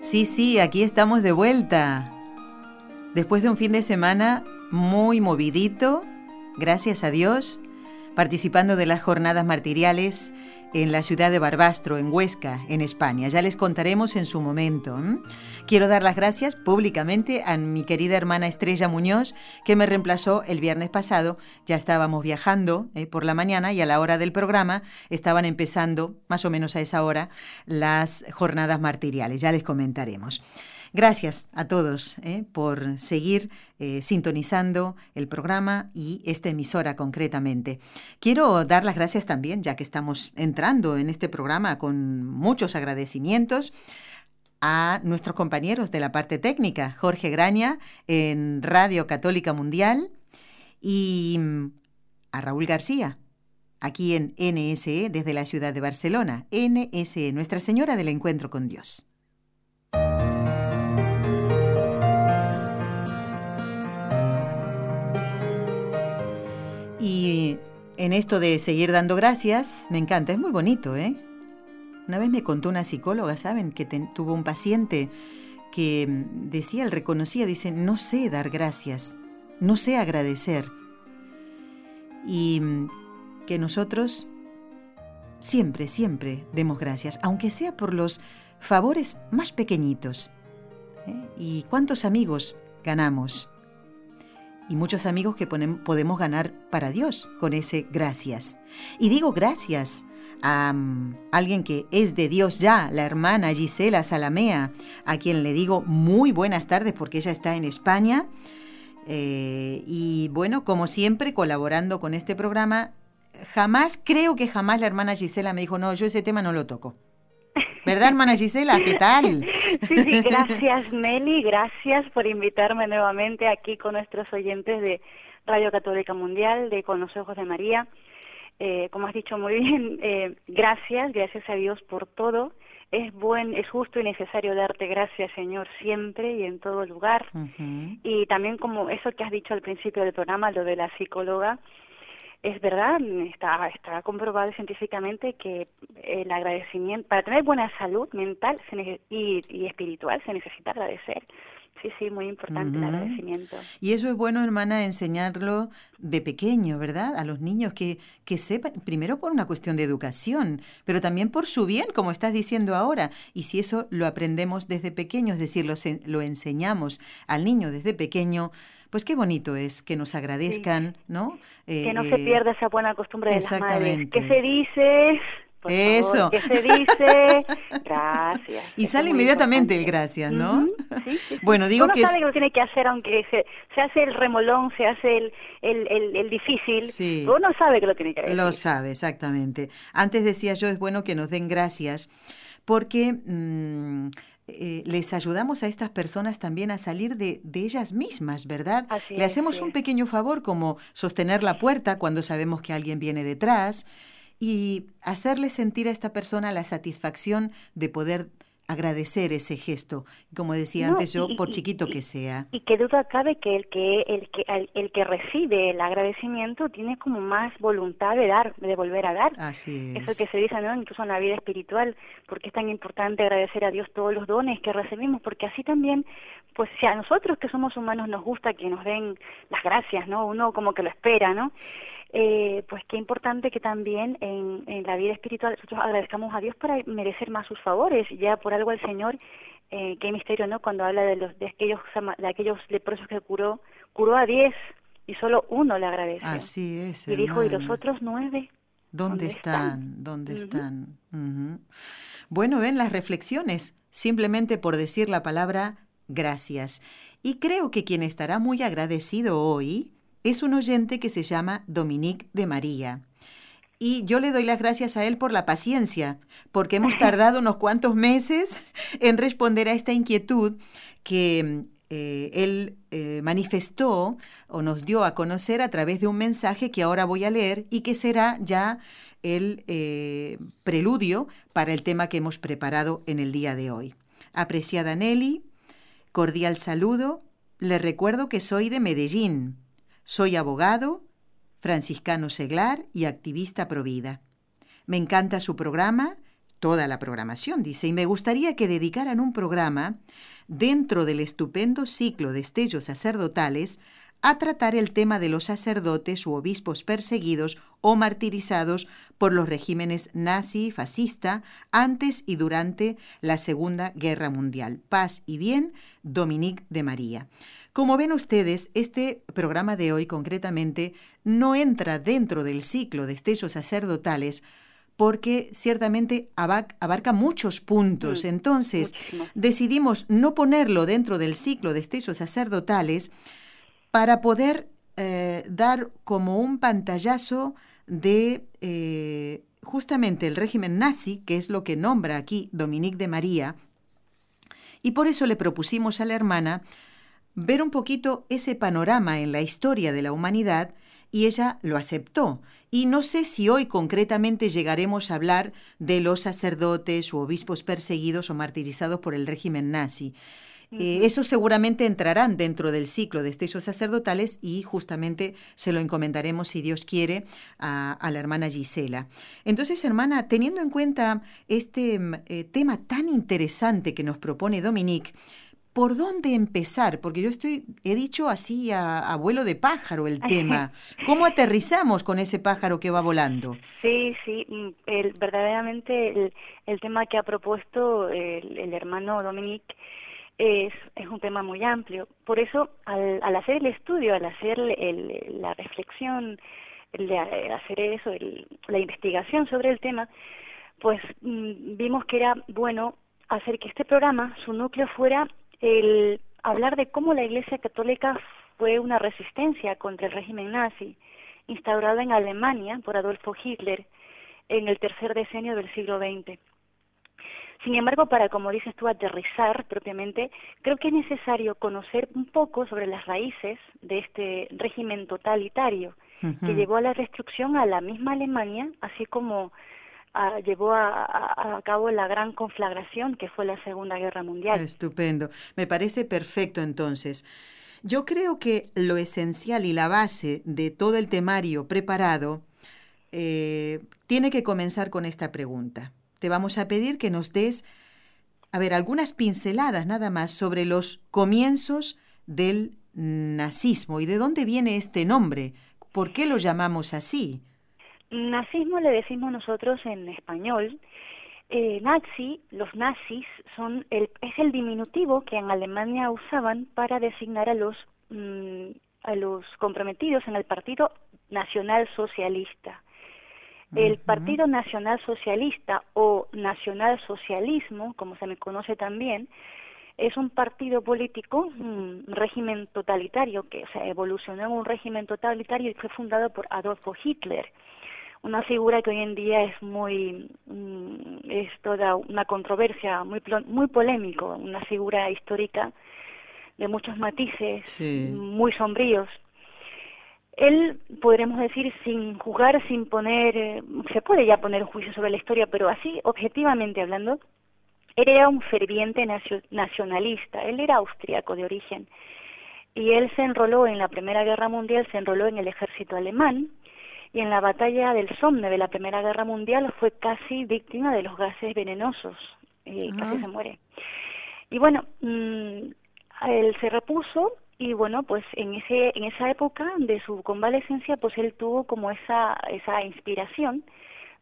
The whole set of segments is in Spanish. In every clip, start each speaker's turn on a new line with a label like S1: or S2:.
S1: Sí, sí, aquí estamos de vuelta. Después de un fin de semana muy movidito, gracias a Dios, participando de las jornadas martiriales en la ciudad de Barbastro, en Huesca, en España. Ya les contaremos en su momento. Quiero dar las gracias públicamente a mi querida hermana Estrella Muñoz, que me reemplazó el viernes pasado. Ya estábamos viajando eh, por la mañana y a la hora del programa estaban empezando, más o menos a esa hora, las jornadas martiriales. Ya les comentaremos. Gracias a todos eh, por seguir eh, sintonizando el programa y esta emisora concretamente. Quiero dar las gracias también, ya que estamos entrando en este programa con muchos agradecimientos a nuestros compañeros de la parte técnica, Jorge Graña en Radio Católica Mundial y mm, a Raúl García, aquí en NSE desde la ciudad de Barcelona, NSE, Nuestra Señora del Encuentro con Dios. Y en esto de seguir dando gracias, me encanta, es muy bonito, ¿eh? Una vez me contó una psicóloga, ¿saben? Que tuvo un paciente que mm, decía, él reconocía, dice, no sé dar gracias, no sé agradecer. Y mm, que nosotros siempre, siempre demos gracias, aunque sea por los favores más pequeñitos. ¿eh? ¿Y cuántos amigos ganamos? Y muchos amigos que podemos ganar para Dios con ese gracias. Y digo gracias a mm, alguien que es de Dios ya, la hermana Gisela Salamea, a quien le digo muy buenas tardes porque ella está en España. Eh, y bueno, como siempre, colaborando con este programa, jamás, creo que jamás la hermana Gisela me dijo, no, yo ese tema no lo toco. ¿Verdad, hermana Gisela? ¿Qué tal?
S2: Sí, sí, gracias Nelly, gracias por invitarme nuevamente aquí con nuestros oyentes de Radio Católica Mundial, de Con los Ojos de María. Eh, como has dicho muy bien, eh, gracias, gracias a Dios por todo. Es buen, es justo y necesario darte gracias, Señor, siempre y en todo lugar. Y también como eso que has dicho al principio del programa, lo de la psicóloga, es verdad, está, está comprobado científicamente que el agradecimiento, para tener buena salud mental y, y espiritual se necesita agradecer. Sí, sí, muy importante el agradecimiento.
S1: Y eso es bueno, hermana, enseñarlo de pequeño, ¿verdad? A los niños que, que sepan, primero por una cuestión de educación, pero también por su bien, como estás diciendo ahora. Y si eso lo aprendemos desde pequeño, es decir, lo, lo enseñamos al niño desde pequeño, pues qué bonito es que nos agradezcan, ¿no?
S2: que no se eh, pierda esa buena costumbre de las madres. ¿Qué se dice?
S1: Eso.
S2: ¿Qué se dice? Gracias.
S1: Y sale inmediatamente el gracias, ¿no? Bueno, digo
S2: Uno
S1: que...
S2: sabe que lo tiene que hacer aunque se, se hace el remolón, se hace el, el, el, difícil. Sí. Uno sabe que lo tiene que hacer.
S1: Lo sabe, exactamente. Antes decía yo, es bueno que nos den gracias porque mm, eh, les ayudamos a estas personas también a salir de, de ellas mismas, ¿verdad? Le hacemos un pequeño favor como sostener la puerta cuando sabemos que alguien viene detrás y hacerle sentir a esta persona la satisfacción de poder agradecer ese gesto, como decía antes yo, por chiquito que sea.
S2: Y qué duda cabe que el que el que el, que recibe el agradecimiento tiene como más voluntad de dar, de volver a dar.
S1: Así es.
S2: Eso que se dice, ¿no? Incluso en la vida espiritual, porque es tan importante agradecer a Dios todos los dones que recibimos, porque así también, pues si a nosotros que somos humanos nos gusta que nos den las gracias, ¿no? Uno como que lo espera, ¿no? Eh, pues qué importante que también en, en, la vida espiritual nosotros agradezcamos a Dios para merecer más sus favores. Ya por algo el Señor, eh, qué misterio, ¿no? Cuando habla de los de aquellos de aquellos leprosos que curó, curó a diez y solo uno le agradece.
S1: Así es.
S2: Y dijo y los otros nueve.
S1: ¿Dónde, están? ¿Dónde están? Bueno, ven las reflexiones, simplemente por decir la palabra gracias. Y creo que quien estará muy agradecido hoy es un oyente que se llama Dominique de María. y yo le doy las gracias a él por la paciencia, porque hemos tardado unos cuantos meses en responder a esta inquietud que eh, él eh, manifestó o nos dio a conocer a través de un mensaje que ahora voy a leer y que será ya el eh, preludio para el tema que hemos preparado en el día de hoy. Apreciada Nelly, cordial saludo. Le recuerdo que soy de Medellín. Soy abogado, franciscano seglar y activista provida. Me encanta su programa, toda la programación, dice, y me gustaría que dedicaran un programa dentro del estupendo ciclo de estellos sacerdotales a tratar el tema de los sacerdotes u obispos perseguidos o martirizados por los regímenes nazi y fascista antes y durante la Segunda Guerra Mundial. Paz y bien, Dominique de María. Como ven ustedes, este programa de hoy concretamente no entra dentro del ciclo de estellos sacerdotales porque ciertamente abarca muchos puntos. Mm, Entonces, decidimos no ponerlo dentro del ciclo de estellos sacerdotales para poder eh, dar como un pantallazo de eh, justamente el régimen nazi, que es lo que nombra aquí Dominique de María, y por eso le propusimos a la hermana ver un poquito ese panorama en la historia de la humanidad y ella lo aceptó. Y no sé si hoy concretamente llegaremos a hablar de los sacerdotes u obispos perseguidos o martirizados por el régimen nazi. Eh, esos seguramente entrarán dentro del ciclo de estellos sacerdotales y justamente se lo encomendaremos, si Dios quiere, a, la hermana Gisela. Entonces, hermana, teniendo en cuenta este mm, eh, tema tan interesante que nos propone Dominique, ¿por dónde empezar? Porque yo estoy, he dicho así a, vuelo de pájaro el tema. ¿Cómo aterrizamos con ese pájaro que va volando?
S2: Sí, sí, mm, el, verdaderamente el, tema que ha propuesto el, el hermano Dominique es, es un tema muy amplio. Por eso, al, al hacer el estudio, al hacer el, la reflexión, el de hacer eso, la investigación sobre el tema, pues mm, vimos que era bueno hacer que este programa, su núcleo fuera el hablar de cómo la Iglesia Católica fue una resistencia contra el régimen nazi instaurado en Alemania por Adolfo Hitler en el tercer decenio del siglo XX. Sin embargo, para, como dices tú, aterrizar propiamente, creo que es necesario conocer un poco sobre las raíces de este régimen totalitario que llevó a la destrucción a la misma Alemania, así como llevó a, cabo la gran conflagración que fue la Segunda Guerra Mundial.
S1: Estupendo. Me parece perfecto entonces. Yo creo que lo esencial y la base de todo el temario preparado eh, tiene que comenzar con esta pregunta te vamos a pedir que nos des, a ver, algunas pinceladas nada más sobre los comienzos del nazismo y de dónde viene este nombre. ¿Por qué lo llamamos así?
S2: Nazismo le decimos nosotros en español. Eh, nazi, los nazis son el, es el diminutivo que en Alemania usaban para designar a los mm, a los comprometidos en el Partido Nacional Socialista. El Partido Nacional Socialista o Nacional Socialismo, como se me conoce también, es un partido político, un régimen totalitario que se evolucionó en un régimen totalitario y fue fundado por Adolfo Hitler, una figura que hoy en día es muy mm, es toda una controversia, muy muy polémico, una figura histórica de muchos matices, muy sombríos. Él, podremos decir, sin jugar, sin poner, eh, se puede ya poner un juicio sobre la historia, pero así, objetivamente hablando, él era un ferviente nacionalista, él era austriaco de origen, y él se enroló en la Primera Guerra Mundial, se enroló en el ejército alemán, y en la batalla del Somme de la Primera Guerra Mundial fue casi víctima de los gases venenosos, y casi se muere. Y bueno, mm, él se repuso y bueno pues en ese en esa época de su convalecencia pues él tuvo como esa esa inspiración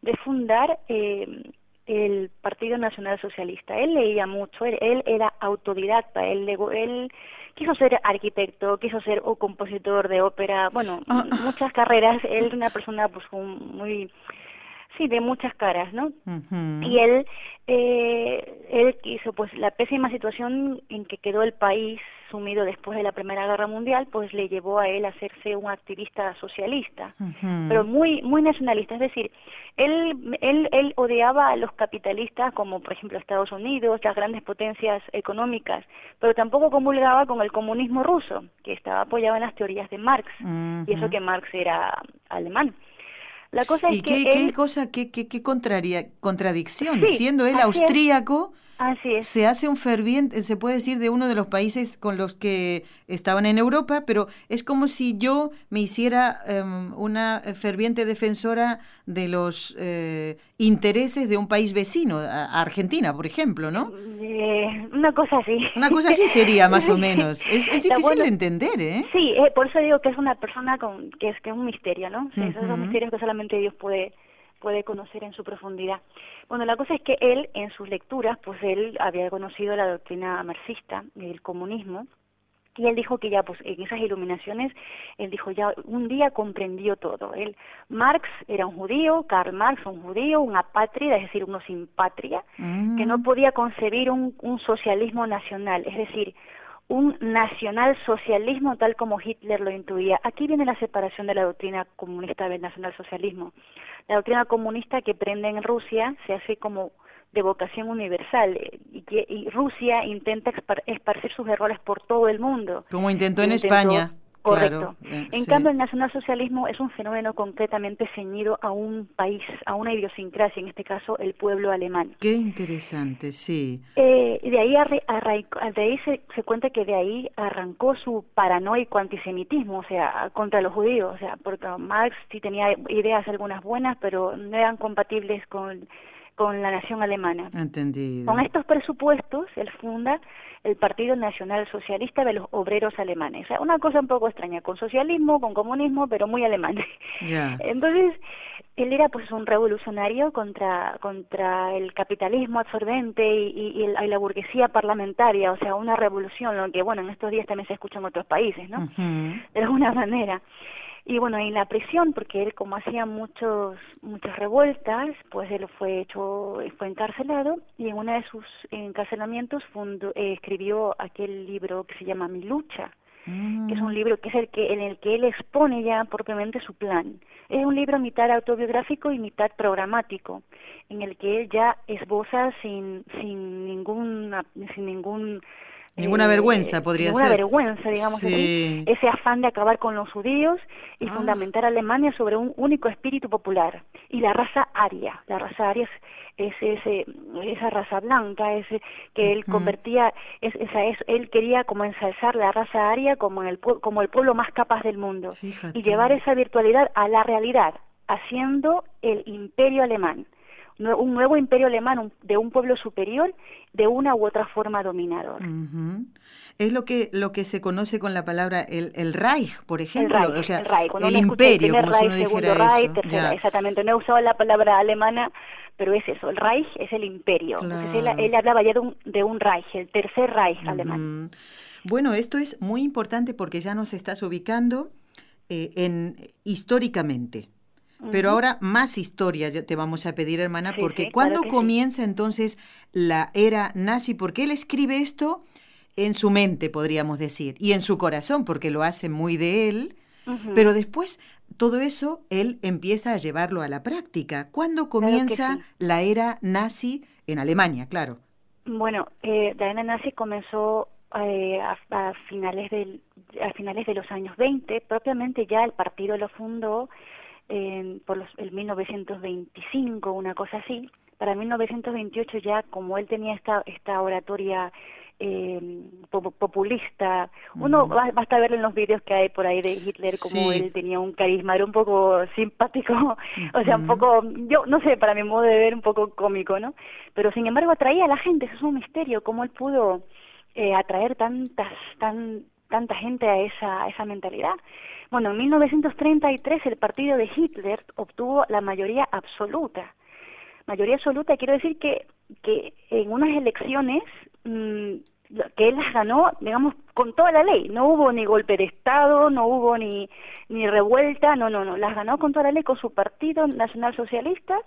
S2: de fundar eh, el Partido Nacional Socialista él leía mucho él, era autodidacta él él quiso ser arquitecto quiso ser o compositor de ópera bueno ah. muchas carreras él era una persona pues muy sí de muchas caras no y él eh, él quiso pues la pésima situación en que quedó el país sumido después de la Primera Guerra Mundial, pues le llevó a él a hacerse un activista socialista, pero muy muy nacionalista, es decir, él, él él odiaba a los capitalistas como por ejemplo Estados Unidos, las grandes potencias económicas, pero tampoco comulgaba con el comunismo ruso, que estaba apoyado en las teorías de Marx, y eso que Marx era alemán.
S1: La cosa ¿Y qué, qué cosa, qué, qué, qué contradicción? Siendo él austríaco, se hace un ferviente, se puede decir, de uno de los países con los que estaban en Europa, pero es como si yo me hiciera em, una ferviente defensora de los eh, intereses de un país vecino, Argentina, por ejemplo, ¿no?
S2: Eh, una cosa así.
S1: Una cosa así sería, más o menos. Es, difícil de entender, ¿eh?
S2: Sí, eh, por eso digo que es una persona con, que, es, que es un misterio, ¿no? Esos son misterios que solamente Dios puede puede conocer en su profundidad. Bueno, la cosa es que él, en sus lecturas, pues él había conocido la doctrina marxista, el comunismo, y él dijo que ya, pues en esas iluminaciones, él dijo ya, un día comprendió todo. Él, Marx era un judío, Karl Marx un judío, un apátrida, es decir, uno sin patria, que no mm. podía concebir un, un socialismo nacional, es decir, un nacionalsocialismo tal como Hitler lo intuía. Aquí viene la separación de la doctrina comunista del nacionalsocialismo. La doctrina comunista que prende en Rusia se hace como de vocación universal y, que, y Rusia intenta esparcir sus errores por todo el mundo.
S1: Como intentó en España.
S2: Correcto. Eh, en cambio, el nacionalsocialismo es un fenómeno concretamente ceñido a un país, a una idiosincrasia, en este caso el pueblo alemán.
S1: Qué interesante, sí.
S2: Eh, de ahí, de ahí se, se, cuenta que de ahí arrancó su paranoico antisemitismo, o sea, contra los judíos, o sea, porque Marx sí tenía ideas algunas buenas, pero no eran compatibles con con la nación alemana.
S1: Entendido.
S2: Con estos presupuestos, él funda el Partido Nacional Socialista de los Obreros Alemanes. O sea, una cosa un poco extraña, con socialismo, con comunismo, pero muy alemán. Entonces, él era pues un revolucionario contra contra el capitalismo absorbente y, y, la burguesía parlamentaria, o sea, una revolución, lo que bueno, en estos días también se escucha en otros países, ¿no? De alguna manera. Y bueno, en la prisión, porque él como hacía muchos muchas revueltas, pues él fue hecho fue encarcelado y en uno de sus encarcelamientos eh, escribió aquel libro que se llama Mi lucha, que es un mm. libro que es el que en el que él expone ya propiamente su plan. Es un libro mitad autobiográfico y mitad programático, en el que él ya esboza sin sin ningún sin ningún
S1: Ninguna eh, vergüenza podría
S2: ninguna vergüenza, digamos ese afán de acabar con los judíos y ah. fundamentar a Alemania sobre un único espíritu popular. Y la raza aria, la raza aria es, ese, esa raza blanca, ese que él convertía, es, esa, es, él quería como ensalzar la raza aria como, el, como el pueblo más capaz del mundo. Y llevar esa virtualidad a la realidad, haciendo el imperio alemán un nuevo imperio alemán de un pueblo superior de una u otra forma dominador.
S1: Es lo que lo que se conoce con la palabra el, el Reich, por ejemplo,
S2: el Reich, o sea, el, imperio, como si uno dijera Reich, eso. exactamente, no he usado la palabra alemana, pero es eso, el Reich es el imperio. Entonces él, hablaba ya de un, de un Reich, el tercer Reich alemán.
S1: Bueno, esto es muy importante porque ya nos estás ubicando eh, en históricamente. Pero ahora más historia te vamos a pedir, hermana, porque ¿cuándo comienza entonces la era nazi? Porque él escribe esto en su mente, podríamos decir, y en su corazón, porque lo hace muy de él, pero después todo eso él empieza a llevarlo a la práctica. ¿Cuándo comienza la era nazi en Alemania, claro?
S2: Bueno, eh, la era nazi comenzó eh, a, a, finales del, a finales de los años 20, propiamente ya el partido lo fundó por los, el 1925, una cosa así. Para 1928 ya, como él tenía esta, esta oratoria eh, populista. Uno basta ver en los vídeos que hay por ahí de Hitler como él tenía un carisma, era un poco simpático, o sea, un poco, yo no sé, para mi modo de ver, un poco cómico, ¿no? Pero sin embargo atraía a la gente, eso es un misterio, cómo él pudo eh, atraer tantas, tan, tanta gente a esa, a esa mentalidad. Bueno, en 1933 el partido de Hitler obtuvo la mayoría absoluta. Mayoría absoluta quiero decir que, que en unas elecciones mm, que él las ganó, digamos, con toda la ley. No hubo ni golpe de Estado, no hubo ni, ni revuelta, no, no, no. Las ganó con toda la ley con su partido nacional socialista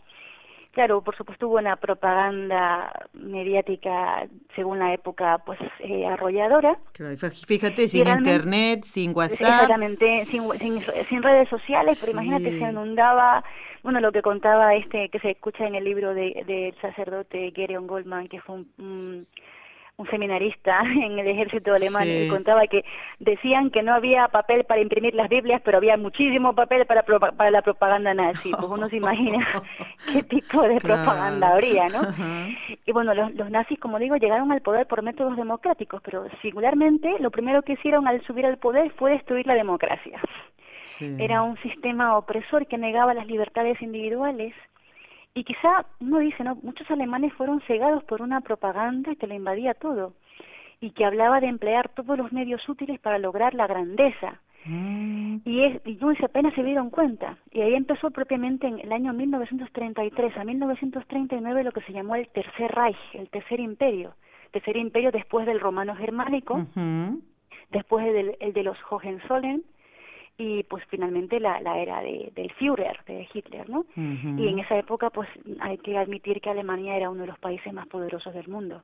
S2: claro, por supuesto hubo una propaganda mediática según la época, pues eh, arrolladora.
S1: fíjate, sin internet, sin WhatsApp.
S2: Exactamente, sin, sin, redes sociales, pero imagínate, se inundaba, bueno, lo que contaba este, que se escucha en el libro del de, sacerdote Gereon Goldman, que fue un un seminarista en el ejército alemán y contaba que decían que no había papel para imprimir las Biblias, pero había muchísimo papel para, para la propaganda nazi. Pues uno se imagina qué tipo de propaganda habría, ¿no? Y bueno, los, los, nazis, como digo, llegaron al poder por métodos democráticos, pero singularmente lo primero que hicieron al subir al poder fue destruir la democracia. Era un sistema opresor que negaba las libertades individuales y quizá uno dice, ¿no? Muchos alemanes fueron cegados por una propaganda que le invadía todo y que hablaba de emplear todos los medios útiles para lograr la grandeza. Mm. Y, es, y apenas se dieron cuenta. Y ahí empezó propiamente en el año 1933 a 1939 lo que se llamó el Tercer Reich, el Tercer Imperio. Tercer Imperio después del romano germánico, después del el de los Hohenzollern, y pues finalmente la, la era de, del Führer, de Hitler, ¿no? Y en esa época pues hay que admitir que Alemania era uno de los países más poderosos del mundo.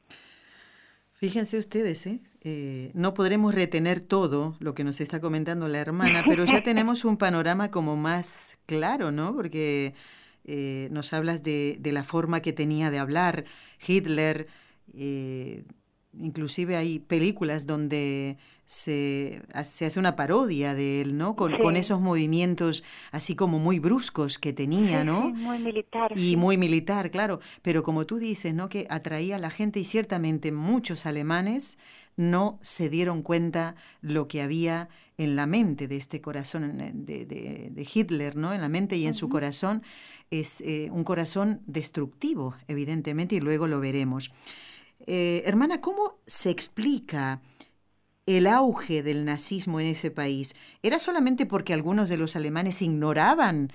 S1: Fíjense ustedes, ¿eh? ¿eh? no podremos retener todo lo que nos está comentando la hermana, pero ya tenemos un panorama como más claro, ¿no? Porque eh, nos hablas de, de, la forma que tenía de hablar Hitler, eh, inclusive hay películas donde se, se, hace una parodia de él, ¿no? Con, con, esos movimientos así como muy bruscos que tenía, ¿no?
S2: muy militar.
S1: Y muy militar, claro. Pero como tú dices, ¿no? Que atraía a la gente y ciertamente muchos alemanes no se dieron cuenta lo que había en la mente de este corazón de, de, Hitler, ¿no? En la mente y en su corazón es eh, un corazón destructivo, evidentemente, y luego lo veremos. Eh, hermana, ¿cómo se explica el auge del nazismo en ese país? ¿Era solamente porque algunos de los alemanes ignoraban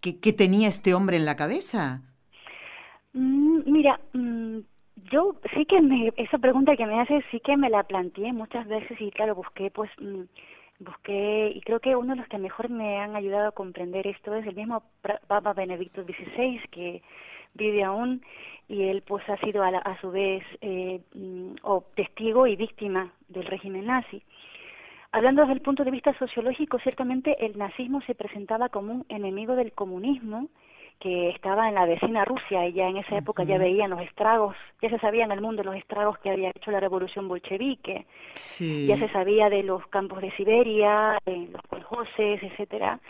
S1: que, tenía este hombre en la cabeza?
S2: Mm, mira, mm, yo sí que me, esa pregunta que me haces sí que me la planteé muchas veces y claro, busqué pues mm, busqué y creo que uno de los que mejor me han ayudado a comprender esto es el mismo Papa Benedicto XVI que vive aún y él pues ha sido a, su vez eh, mm, o testigo y víctima del régimen nazi. Hablando desde el punto de vista sociológico, ciertamente el nazismo se presentaba como un enemigo del comunismo que estaba en la vecina Rusia y ya en esa época ya veían los estragos, ya se sabía en el mundo los estragos que había hecho la revolución bolchevique, ya se sabía de los campos de Siberia, de los coljoses, etcétera,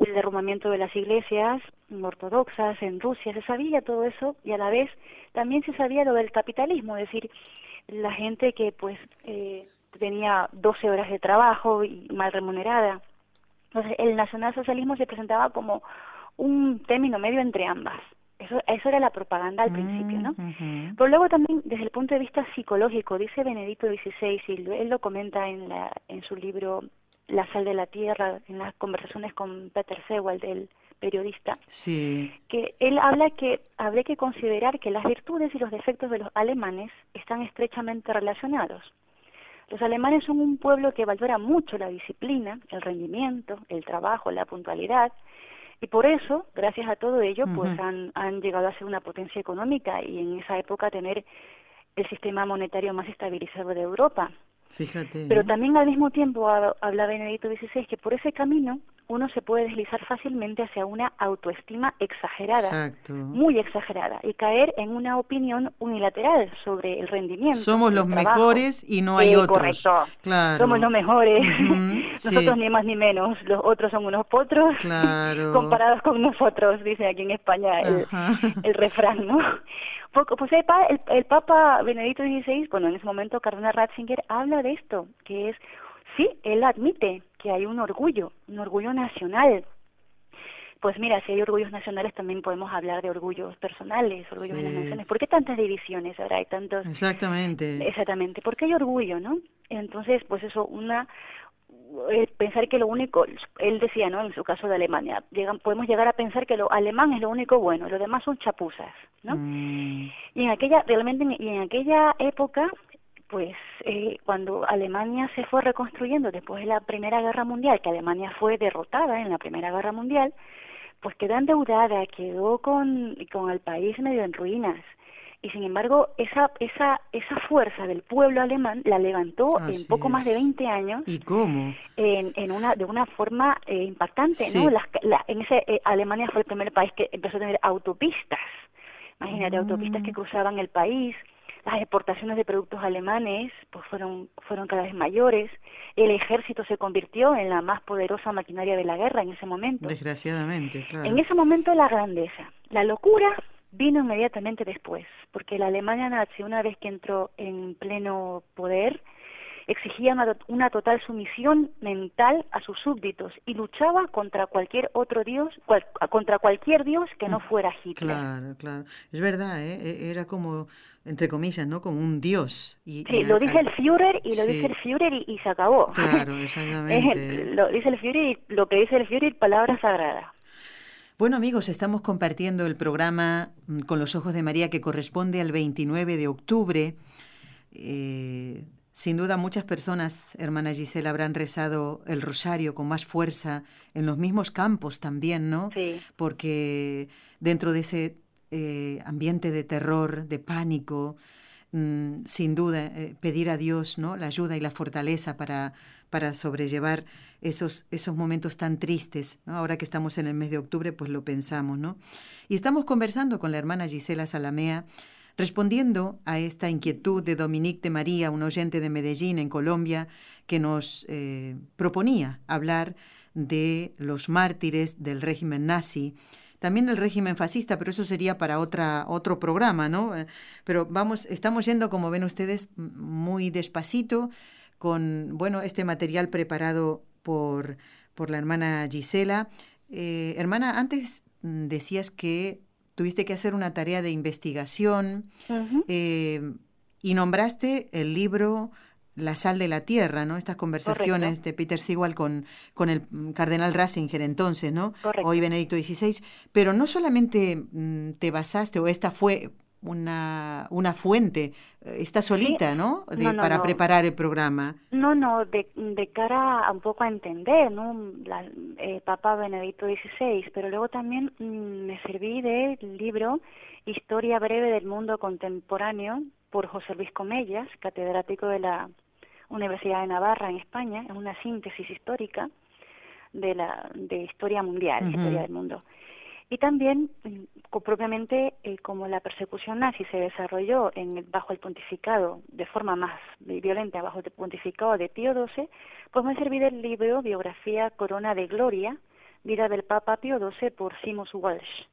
S2: el derrumbamiento de las iglesias ortodoxas en Rusia, se sabía todo eso y a la vez también se sabía lo del capitalismo, es decir, la gente que pues eh, tenía 12 horas de trabajo y mal remunerada. Entonces el nacionalsocialismo se presentaba como un término medio entre ambas. Eso, eso era la propaganda al principio, ¿no? Mm, Pero luego también, desde el punto de vista psicológico, dice Benedicto XVI, y él lo comenta en, la, en su libro la sal de la tierra, en las conversaciones con Peter Sewell, el periodista,
S1: sí.
S2: que él habla que habría que considerar que las virtudes y los defectos de los alemanes están estrechamente relacionados. Los alemanes son un pueblo que valora mucho la disciplina, el rendimiento, el trabajo, la puntualidad, y por eso, gracias a todo ello, pues han, han llegado a ser una potencia económica y en esa época tener el sistema monetario más estabilizado de Europa.
S1: Fíjate.
S2: Pero ¿eh? también al mismo tiempo habla Benedicto XVI que por ese camino uno se puede deslizar fácilmente hacia una autoestima exagerada, muy exagerada, y caer en una opinión unilateral sobre el rendimiento.
S1: Somos los mejores y no hay otros.
S2: Correcto.
S1: Claro.
S2: Somos los mejores. nosotros ni más ni menos. Los otros son unos potros comparados con nosotros, dice aquí en España el, el refrán, ¿no? Pues el, el, Papa Benedicto XVI, bueno, en ese momento Cardenal Ratzinger habla de esto, que es, sí, él admite que hay un orgullo, un orgullo nacional. Pues mira, si hay orgullos nacionales también podemos hablar de orgullos personales, orgullos de las naciones. ¿Por qué tantas divisiones ahora hay tantos?
S1: Exactamente.
S2: Exactamente, porque hay orgullo, ¿no? Entonces, pues eso, una eh, pensar que lo único, él decía, ¿no? En su caso de Alemania, llegan, podemos llegar a pensar que lo alemán es lo único bueno, lo demás son chapuzas, ¿no? Mm. Y en aquella, realmente, y en aquella época, pues eh, cuando Alemania se fue reconstruyendo después de la Primera Guerra Mundial, que Alemania fue derrotada en la Primera Guerra Mundial, pues quedó endeudada, quedó con, con el país medio en ruinas. Y sin embargo esa esa esa fuerza del pueblo alemán la levantó en poco más de 20 años
S1: y cómo
S2: en, en una de una forma eh, impactante no la, en ese eh, Alemania fue el primer país que empezó a tener autopistas. Imagínate mm. autopistas que cruzaban el país las exportaciones de productos alemanes pues fueron fueron cada vez mayores. El ejército se convirtió en la más poderosa maquinaria de la guerra en ese momento.
S1: Desgraciadamente claro.
S2: En ese momento la grandeza. La locura vino inmediatamente después, porque la Alemania nazi, una vez que entró en pleno poder, exigía una, total sumisión mental a sus súbditos y luchaba contra cualquier otro dios, contra cualquier dios que no mm, fuera Hitler.
S1: Claro, claro. Es verdad, ¿eh? E, era como, entre comillas, ¿no? Como un dios.
S2: Y, sí, lo dice el Führer y lo dice el Führer y, se acabó.
S1: Claro, exactamente.
S2: lo dice el Führer y lo que dice el Führer, palabra sagrada.
S1: Bueno amigos, estamos compartiendo el programa mm, Con los Ojos de María que corresponde al 29 de octubre. Eh, sin duda muchas personas, hermana Gisela, habrán rezado el rosario con más fuerza en los mismos campos también, ¿no?
S2: Sí.
S1: Porque dentro de ese eh, ambiente de terror, de pánico, mm, sin duda eh, pedir a Dios ¿no? la ayuda y la fortaleza para, para sobrellevar esos, esos momentos tan tristes. Ahora que estamos en el mes de octubre, pues lo pensamos, ¿no? Y estamos conversando con la hermana Gisela Salamea, respondiendo a esta inquietud de Dominique de María, un oyente de Medellín, en Colombia, que nos eh, proponía hablar de los mártires del régimen nazi, también del régimen fascista, pero eso sería para otro programa, ¿no? Eh, pero vamos, estamos yendo, como ven ustedes, muy despacito, con, bueno, este material preparado por, por la hermana Gisela. Eh, hermana, antes mm, decías que tuviste que hacer una tarea de investigación eh, y nombraste el libro La sal de la tierra, ¿no? Estas conversaciones de Peter Sewell con, con el mm, cardenal Ratzinger entonces, ¿no? Hoy Benedicto XVI. Pero no solamente mm, te basaste, o esta fue una, una fuente, eh, está solita, ¿no? para preparar el programa.
S2: No, no, de, de cara a un poco a entender, ¿no? La, eh, Papa Benedicto XVI, pero luego también mm, me serví del libro Historia breve del mundo contemporáneo por José Luis Comellas, catedrático de la Universidad de Navarra en España, es una síntesis histórica de la de historia mundial, historia del mundo. Y también, mm, propiamente, eh, como la persecución nazi se desarrolló en, bajo el pontificado de forma más violenta, bajo el pontificado de Pío XII, pues me serví del libro Biografía Corona de Gloria, Vida del Papa Pío XII por Simus Walsh.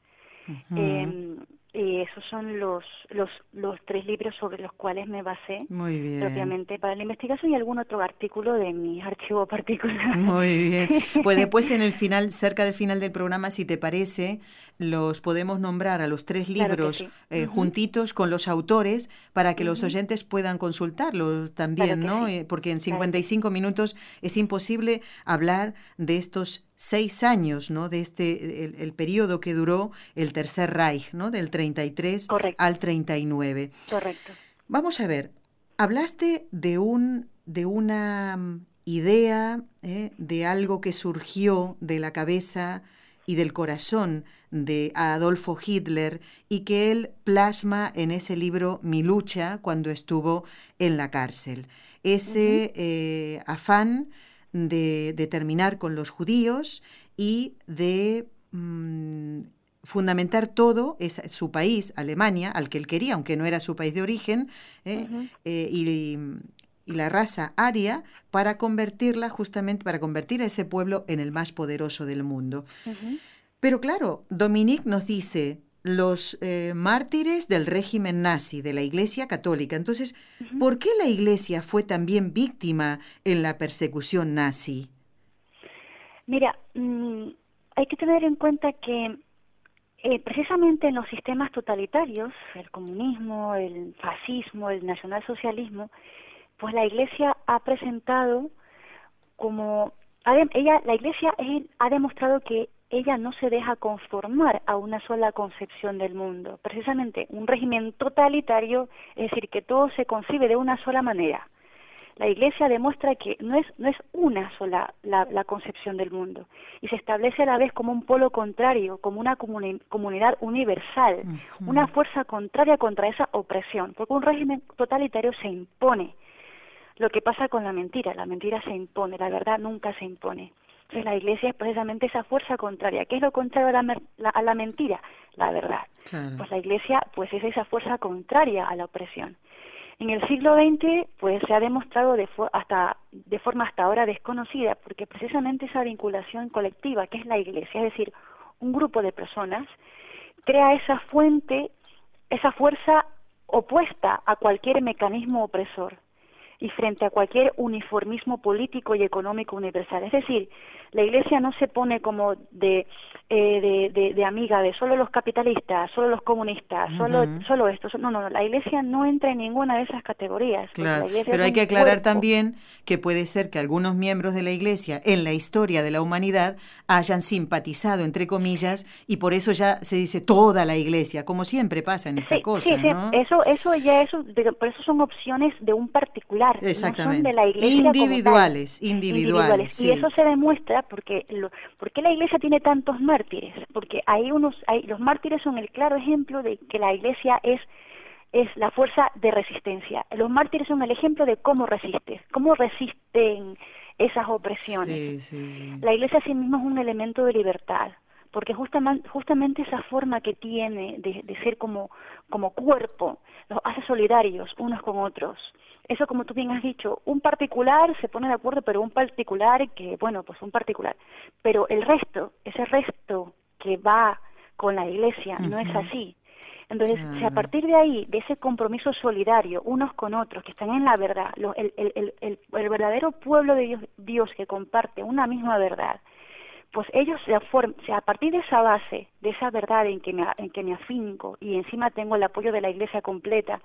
S2: Y esos son los, los, los tres libros sobre los cuales me basé propiamente para la investigación y algún otro artículo de mi archivo particular.
S1: Muy bien. Pues después en el final, cerca del final del programa, si te parece, los podemos nombrar a los tres libros eh, juntitos con los autores para que los oyentes puedan consultarlos también, ¿no? Eh, porque en 55 minutos es imposible hablar de estos seis años, ¿no? De este, el, periodo que duró el Tercer Reich, ¿no? Del 33 al 39.
S2: Correcto.
S1: Vamos a ver, hablaste de, un, de una idea, ¿eh? de algo que surgió de la cabeza y del corazón de Adolfo Hitler y que él plasma en ese libro Mi lucha cuando estuvo en la cárcel. Ese eh, afán de, terminar con los judíos y de mm, fundamentar todo es su país, Alemania, al que él quería, aunque no era su país de origen, ¿eh? Eh, y, la raza aria, para convertirla justamente, para convertir a ese pueblo en el más poderoso del mundo. Pero claro, Dominique nos dice, los eh, mártires del régimen nazi, de la Iglesia Católica. Entonces, ¿por qué la Iglesia fue también víctima en la persecución nazi?
S2: Mira, mm, hay que tener en cuenta que eh, precisamente en los sistemas totalitarios, el comunismo, el fascismo, el nacionalsocialismo, pues la Iglesia ha presentado como ella, la Iglesia ha demostrado que ella no se deja conformar a una sola concepción del mundo. Precisamente un régimen totalitario, es decir, que todo se concibe de una sola manera. la Iglesia demuestra que no es, no es una sola la, la concepción del mundo y se establece a la vez como un polo contrario, como una comunidad universal, una fuerza contraria contra esa opresión, porque un régimen totalitario se impone. Lo que pasa con la mentira, la mentira se impone, la verdad nunca se impone. Entonces la iglesia es precisamente esa fuerza contraria. ¿Qué es lo contrario a la, a la mentira? La verdad. Pues la iglesia pues es esa fuerza contraria a la opresión. En el siglo XX pues se ha demostrado de, hasta, de forma hasta ahora desconocida porque precisamente esa vinculación colectiva que es la iglesia, es decir, un grupo de personas, crea esa fuente, esa fuerza opuesta a cualquier mecanismo opresor y frente a cualquier uniformismo político y económico universal. Es decir, la Iglesia no se pone como de, eh, de, de, amiga de solo los capitalistas, solo los comunistas, solo, solo esto. No, no, no, la Iglesia no entra en ninguna de esas categorías.
S1: Claro, pero hay que aclarar también que puede ser que algunos miembros de la Iglesia en la historia de la humanidad hayan simpatizado, entre comillas, y por eso ya se dice toda la Iglesia, como siempre pasa en esta cosa,
S2: sí, sí, eso, eso ya, eso, por eso son opciones de un particular, Exactamente. No son de la Iglesia
S1: individuales, individuales,
S2: Y eso se demuestra porque lo, ¿por qué la Iglesia tiene tantos mártires? Porque hay unos, hay, los mártires son el claro ejemplo de que la Iglesia es es la fuerza de resistencia. Los mártires son el ejemplo de cómo resistes, cómo resisten esas opresiones. La Iglesia sí misma es un elemento de libertad, porque justamente, justamente esa forma que tiene de, de ser como, como cuerpo los hace solidarios unos con otros eso como tú bien has dicho, un particular se pone de acuerdo, pero un particular que, bueno, pues un particular. Pero el resto, ese resto que va con la iglesia, no es así. Entonces, si a partir de ahí, de ese compromiso solidario unos con otros, que están en la verdad, el, el, el, el, verdadero pueblo de Dios, Dios que comparte una misma verdad, pues ellos se a partir de esa base, de esa verdad en que me, en que me afinco y encima tengo el apoyo de la iglesia completa,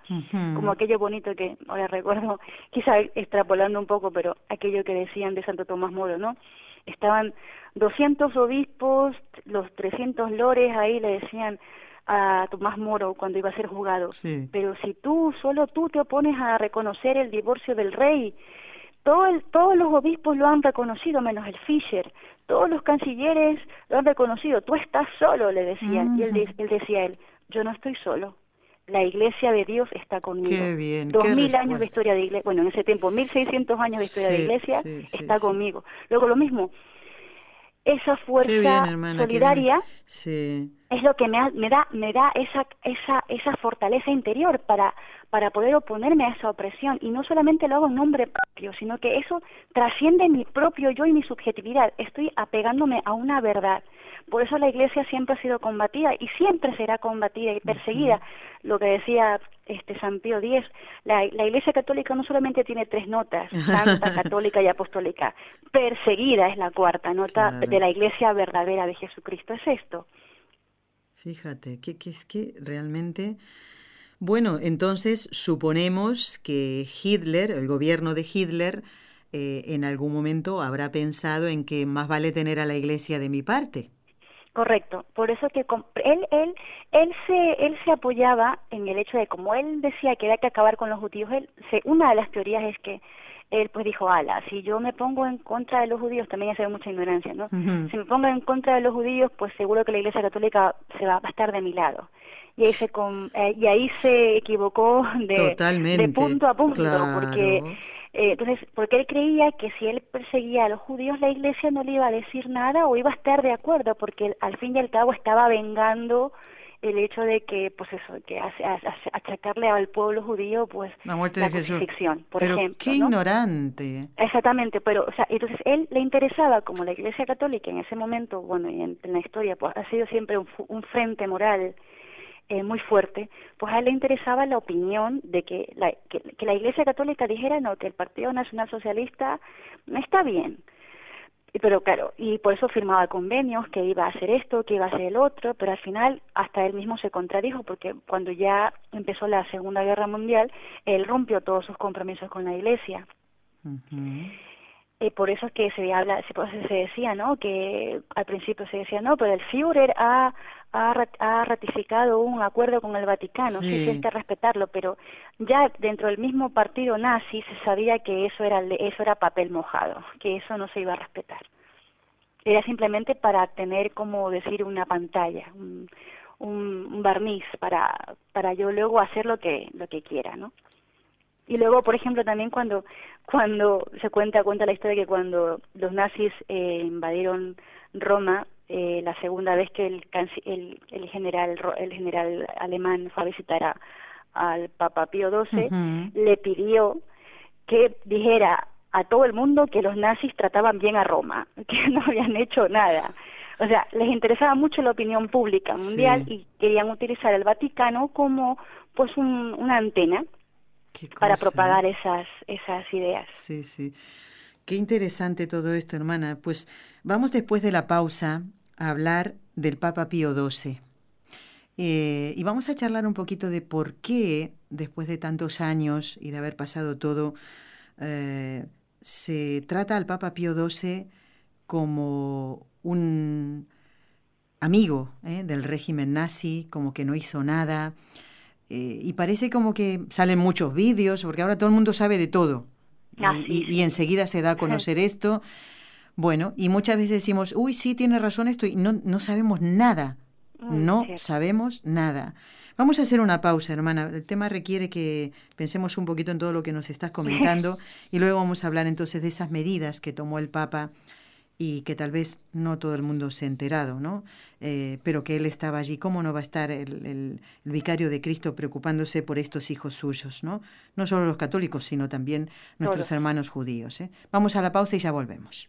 S2: como aquello bonito que ahora recuerdo, quizá extrapolando un poco, pero aquello que decían de Santo Tomás Moro, ¿no? Estaban 200 obispos, los 300 lores ahí le decían a Tomás Moro cuando iba a ser juzgado, pero si tú, solo tú te opones a reconocer el divorcio del rey, todo el, todos los obispos lo han reconocido, menos el Fischer todos los cancilleres lo han reconocido, tú estás solo, le decían, y él, él, decía él, yo no estoy solo, la iglesia de Dios está conmigo.
S1: Qué bien,
S2: Dos mil años de historia de iglesia, bueno, en ese tiempo, mil seiscientos años de historia de iglesia, está conmigo. Luego lo mismo, esa fuerza solidaria es lo que me, me, da me da esa esa esa fortaleza interior para para poder oponerme a esa opresión. Y no solamente lo hago en nombre propio sino que eso trasciende mi propio yo y mi subjetividad. Estoy apegándome a una verdad. Por eso la iglesia siempre ha sido combatida y siempre será combatida y perseguida. Lo que decía este San Pío X, la, la Iglesia Católica no solamente tiene tres notas, santa, católica y apostólica, perseguida es la cuarta nota de la Iglesia verdadera de Jesucristo, es esto.
S1: Fíjate, que, que es que realmente... Bueno, entonces suponemos que Hitler, el gobierno de Hitler, eh, en algún momento habrá pensado en que más vale tener a la iglesia de mi parte.
S2: Correcto, por eso que él él él se él se apoyaba en el hecho de como él decía que había que acabar con los judíos, él se, una de las teorías es que él pues dijo, ala, si yo me pongo en contra de los judíos, también ya se ve mucha ignorancia, ¿no? Si me pongo en contra de los judíos, pues seguro que la Iglesia Católica se va a estar de mi lado. Y ahí se, eh, y ahí se equivocó de, de punto a punto, porque eh, entonces, porque él creía que si él perseguía a los judíos, la iglesia no le iba a decir nada o iba a estar de acuerdo, porque al fin y al cabo estaba vengando el hecho de que, pues eso, que hace, achacarle al pueblo judío, pues
S1: la muerte de Jesús.
S2: por
S1: pero
S2: ejemplo.
S1: Qué ignorante.
S2: Exactamente, pero, o sea, entonces él le interesaba, como la Iglesia Católica en ese momento, bueno, y en, la historia, pues ha sido siempre un, un frente moral eh, muy fuerte, pues a él le interesaba la opinión de que la, que, la Iglesia Católica dijera no, que el Partido Nacional Socialista no está bien. Pero claro, y por eso firmaba convenios que iba a hacer esto, que iba a hacer el otro, pero al final hasta él mismo se contradijo porque cuando ya empezó la Segunda Guerra Mundial, él rompió todos sus compromisos con la Iglesia. Y por eso es que se habla, se, se decía, ¿no? Que al principio se decía, no, pero el Führer ha, ha, ratificado un acuerdo con el Vaticano, sí. sí, hay que respetarlo, pero ya dentro del mismo partido nazi se sabía que eso era eso era papel mojado, que eso no se iba a respetar. Era simplemente para tener, como decir, una pantalla, un, un, barniz para para yo luego hacer lo que lo que quiera, ¿no? Y luego, por ejemplo, también cuando cuando se cuenta cuenta la historia que cuando los nazis eh, invadieron Roma eh, la segunda vez que el, el, el, general el general alemán fue a visitar al Papa Pío XII, le pidió que dijera a todo el mundo que los nazis trataban bien a Roma, que no habían hecho nada. O sea, les interesaba mucho la opinión pública mundial y querían utilizar el Vaticano como pues un, una antena para propagar esas esas ideas.
S1: Sí, sí. Qué interesante todo esto, hermana. Pues vamos después de la pausa hablar del Papa Pío XII. Eh, y vamos a charlar un poquito de por qué, después de tantos años y de haber pasado todo, eh, se trata al Papa Pío XII como un amigo eh, del régimen nazi, como que no hizo nada. y parece como que salen muchos vídeos, porque ahora todo el mundo sabe de todo. Ah, y, enseguida se da a conocer esto. Bueno, y muchas veces decimos, uy, sí, tiene razón esto, y no, no sabemos nada. No sabemos nada. Vamos a hacer una pausa, hermana. El tema requiere que pensemos un poquito en todo lo que nos estás comentando y luego vamos a hablar entonces de esas medidas que tomó el Papa y que tal vez no todo el mundo se ha enterado, ¿no? Eh, pero que él estaba allí. ¿Cómo no va a estar el, el, vicario de Cristo preocupándose por estos hijos suyos, ¿no? No solo los católicos, sino también nuestros hermanos judíos. ¿eh? Vamos a la pausa y ya volvemos.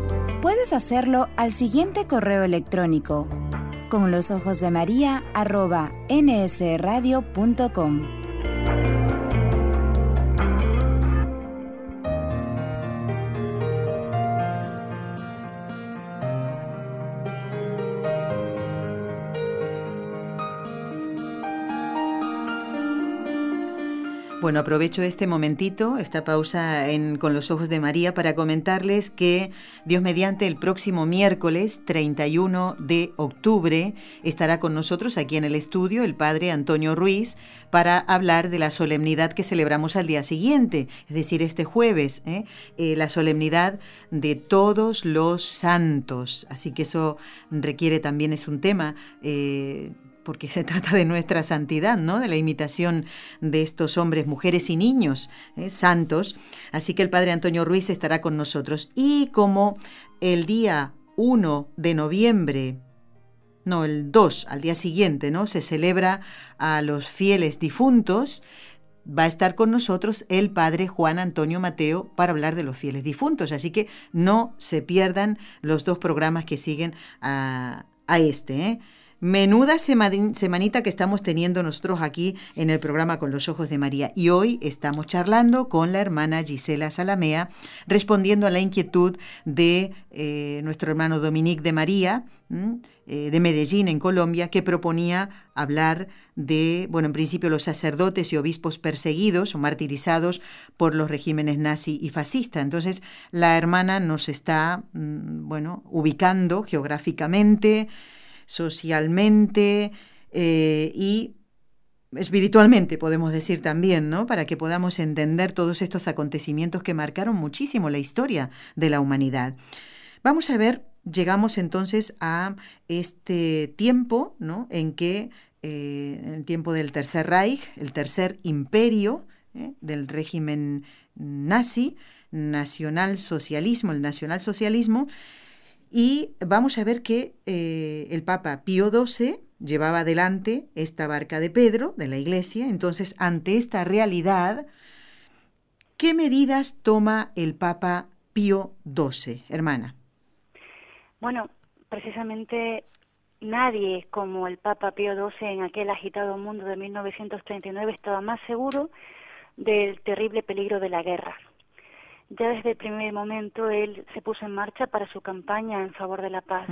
S3: Puedes hacerlo al siguiente correo electrónico con los ojos de María arroba nsradio.com.
S1: Bueno, aprovecho este momentito, esta pausa Con los Ojos de María, para comentarles que Dios mediante el próximo miércoles 31 de octubre estará con nosotros aquí en el estudio el Padre Antonio Ruiz para hablar de la solemnidad que celebramos al día siguiente, es decir, este jueves, ¿eh? Eh, la solemnidad de todos los santos. Así que eso requiere también, es un tema. Eh, porque se trata de nuestra santidad, ¿no? De la imitación de estos hombres, mujeres y niños ¿eh? santos. Así que el Padre Antonio Ruiz estará con nosotros. Y como el día 1 de noviembre, no, el 2, al día siguiente, ¿no? Se celebra a los fieles difuntos. Va a estar con nosotros el padre Juan Antonio Mateo para hablar de los fieles difuntos. Así que no se pierdan los dos programas que siguen a, a este. ¿eh? Menuda semanita que estamos teniendo nosotros aquí en el programa Con los Ojos de María. Y hoy estamos charlando con la hermana Gisela Salamea, respondiendo a la inquietud de eh, nuestro hermano Dominique de María, eh, de Medellín, en Colombia, que proponía hablar de, bueno, en principio los sacerdotes y obispos perseguidos o martirizados por los regímenes nazi y fascista. Entonces, la hermana nos está, mm, bueno, ubicando geográficamente, socialmente eh, y espiritualmente, podemos decir también, ¿no? Para que podamos entender todos estos acontecimientos que marcaron muchísimo la historia de la humanidad. Vamos a ver, llegamos entonces a este tiempo, ¿no? En que, eh, el tiempo del Tercer Reich, el Tercer Imperio ¿eh? del régimen nazi, nacionalsocialismo, el nacionalsocialismo, y vamos a ver que eh, el Papa Pío XII llevaba adelante esta barca de Pedro, de la Iglesia. Entonces, ante esta realidad, ¿Qué medidas toma el Papa Pío XII, hermana?
S2: Bueno, precisamente nadie como el Papa Pío XII en aquel agitado mundo de 1939 estaba más seguro del terrible peligro de la guerra. Ya desde el primer momento él se puso en marcha para su campaña en favor de la paz.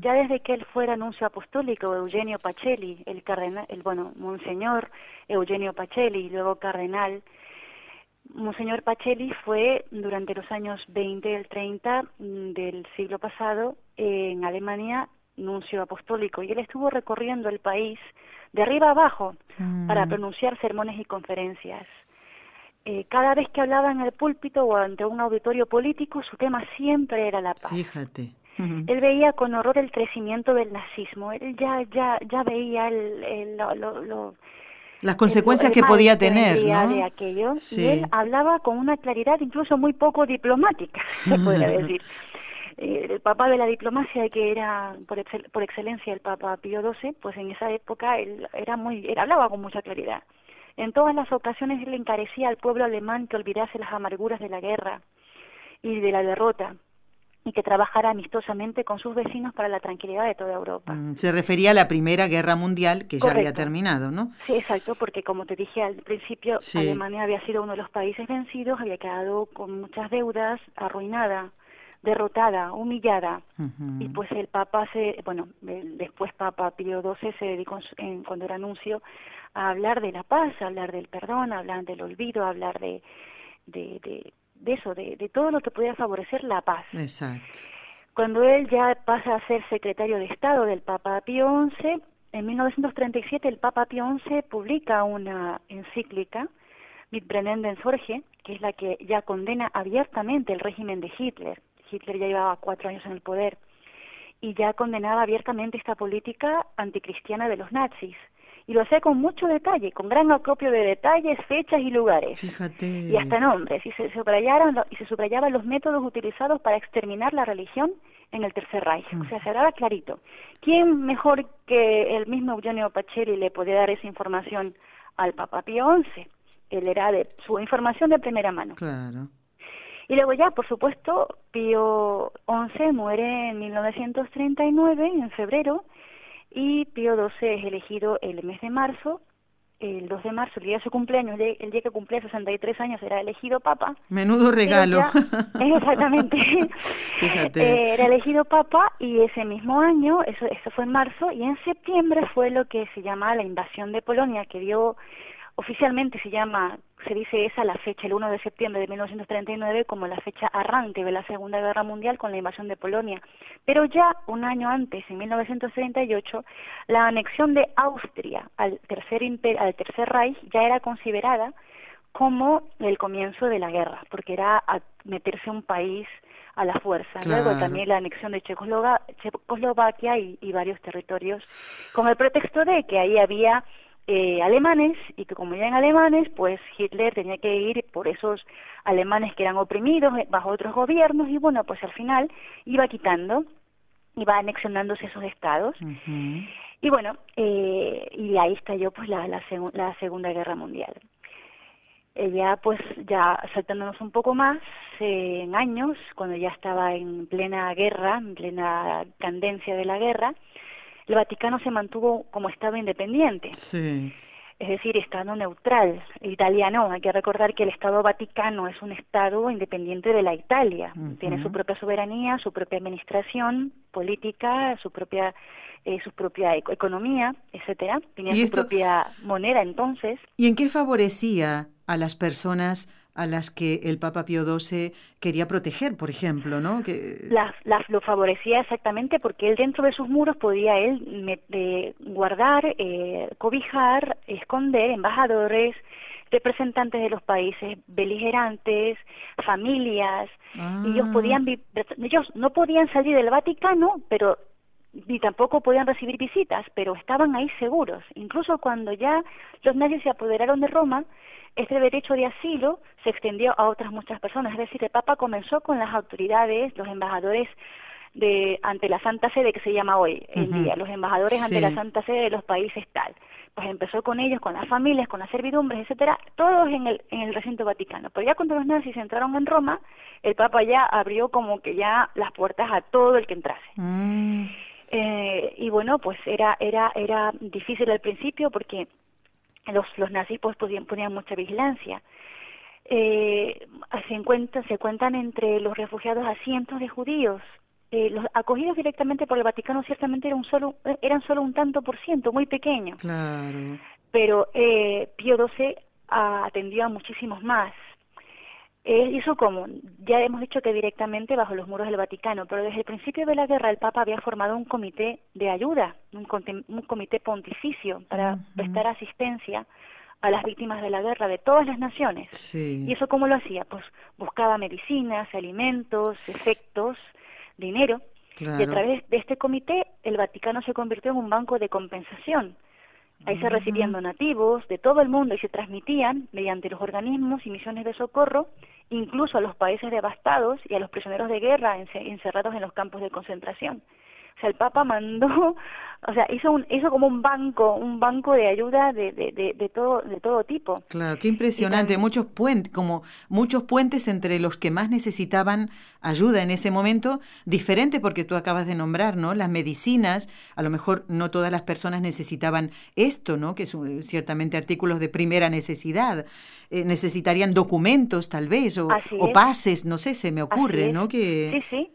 S2: Ya desde que él fuera anuncio apostólico, Eugenio Pacelli, el cardenal, el bueno, monseñor Eugenio Pacelli y luego cardenal, Monseñor Pacelli fue durante los años 20 y el 30 mm, del siglo pasado en Alemania nuncio apostólico y él estuvo recorriendo el país de arriba abajo para pronunciar sermones y conferencias. Eh, cada vez que hablaba en el púlpito o ante un auditorio político, su tema siempre era la paz.
S1: Fíjate.
S2: Él veía con horror el crecimiento del nazismo. Él ya ya ya veía el, lo,
S1: las consecuencias que podía tener, ¿no?
S2: De aquello, Y él hablaba con una claridad incluso muy poco diplomática, se podría decir. Eh, el papa de la diplomacia, que era por, por excelencia el papa Pío XII, pues en esa época él era muy, él hablaba con mucha claridad. En todas las ocasiones él encarecía al pueblo alemán que olvidase las amarguras de la guerra y de la derrota y que trabajara amistosamente con sus vecinos para la tranquilidad de toda Europa.
S1: Mm, se refería a la Primera Guerra Mundial que ya había terminado, ¿no?
S2: Sí, exacto, porque como te dije al principio, Alemania había sido uno de los países vencidos, había quedado con muchas deudas, arruinada, derrotada, humillada. Y pues el Papa se, bueno, después Papa Pío XII se dedicó en, cuando era anuncio a hablar de la paz, a hablar del perdón, a hablar del olvido, a hablar de, de, de, de eso, de, de todo lo que podía favorecer la paz.
S1: Exacto.
S2: Cuando él ya pasa a ser secretario de Estado del Papa Pío XI, en 1937 el Papa Pío XI publica una encíclica, Mit brennenden Sorge, que es la que ya condena abiertamente el régimen de Hitler. Hitler ya llevaba cuatro años en el poder y ya condenaba abiertamente esta política anticristiana de los nazis y lo hacía con mucho detalle, con gran acopio de detalles, fechas y lugares.
S1: Fíjate.
S2: Y hasta nombres. Y se subrayaron y se subrayaban los métodos utilizados para exterminar la religión en el Tercer Reich. O sea, se hablaba clarito. ¿Quién mejor que el mismo Eugenio Pacelli le podía dar esa información al Papa Pío XI? Él era de su información de primera mano.
S1: Claro.
S2: Y luego ya, por supuesto, Pío XI muere en 1939, en febrero, y Pío XII es elegido el mes de marzo, el 2 de marzo, el día de su cumpleaños, el día que cumplía 63 años, era elegido papa.
S1: Menudo regalo.
S2: exactamente. Eh, era elegido papa y ese mismo año, eso, eso fue en marzo, y en septiembre fue lo que se llama la invasión de Polonia, que dio oficialmente se llama, se dice esa la fecha, el 1 de septiembre de 1939, como la fecha arranque de la Segunda Guerra Mundial con la invasión de Polonia. Pero ya un año antes, en 1938, la anexión de Austria al Tercer, al tercer Reich ya era considerada como el comienzo de la guerra, porque era meterse un país a la fuerza. Luego también la anexión de Checoslovaquia y, y varios territorios, con el pretexto de que ahí había eh, alemanes y que como eran alemanes, pues Hitler tenía que ir por esos alemanes que eran oprimidos eh, bajo otros gobiernos y bueno, pues al final iba quitando, iba anexionándose esos estados. Y bueno, eh, y ahí estalló pues la, la, la Segunda Guerra Mundial. Ella pues ya saltándonos un poco más en años, cuando ya estaba en plena guerra, en plena candencia de la guerra, el Vaticano se mantuvo como Estado independiente.
S1: Sí.
S2: Es decir, Estado neutral, italiano. Hay que recordar que el Estado Vaticano es un Estado independiente de la Italia. Tiene su propia soberanía, su propia administración política, su propia eh, su propia economía, etcétera. Tenía su propia moneda entonces.
S1: ¿Y en qué favorecía a las personas a las que el Papa Pío XII quería proteger, por ejemplo, ¿no? Que...
S2: lo favorecía exactamente porque él dentro de sus muros podía él guardar, eh, cobijar, esconder embajadores, representantes de los países beligerantes, familias, y ellos ah. podían ellos no podían salir del Vaticano, pero ni tampoco podían recibir visitas, pero estaban ahí seguros. Incluso cuando ya los nazis se apoderaron de Roma, este derecho de asilo se extendió a otras muchas personas, es decir, el Papa comenzó con las autoridades, los embajadores de ante la Santa Sede que se llama hoy en día, los embajadores ante la Santa Sede de los países tal. pues empezó con ellos, con las familias, con las servidumbres, etcétera, todos en el, en el recinto vaticano. Pero ya cuando los nazis entraron en Roma, el Papa ya abrió como que ya las puertas a todo el que entrase. Mm. Eh, y bueno, pues era, era, era difícil al principio porque los, los nazis pues podían, ponían mucha vigilancia. Eh, se, encuentran, se cuentan entre los refugiados a cientos de judíos. Eh, los acogidos directamente por el Vaticano ciertamente eran solo, eran solo un tanto por ciento, muy pequeño.
S1: Claro.
S2: Pero eh, Pío XII atendió a muchísimos más. Eh, ¿Eso cómo? Ya hemos dicho que directamente bajo los muros del Vaticano, pero desde el principio de la guerra el Papa había formado un comité de ayuda, un, comité pontificio para prestar asistencia a las víctimas de la guerra de todas las naciones. ¿Y eso cómo lo hacía? Pues buscaba medicinas, alimentos, efectos, dinero. Y a través de este comité el Vaticano se convirtió en un banco de compensación Ahí se recibían donativos de todo el mundo y se transmitían mediante los organismos y misiones de socorro, incluso a los países devastados y a los prisioneros de guerra encerrados en los campos de concentración. O sea, el Papa mandó, o sea, hizo un, hizo como un banco, un banco de ayuda de, de, de, todo, de todo tipo.
S1: Claro, qué impresionante, muchos puentes, como muchos puentes entre los que más necesitaban ayuda en ese momento, diferente porque tú acabas de nombrar, ¿no? Las medicinas, a lo mejor no todas las personas necesitaban esto, ¿no? Que son ciertamente artículos de primera necesidad. Eh, necesitarían documentos tal vez o, o pases, no sé, se me ocurre, ¿no?
S2: Que sí, sí.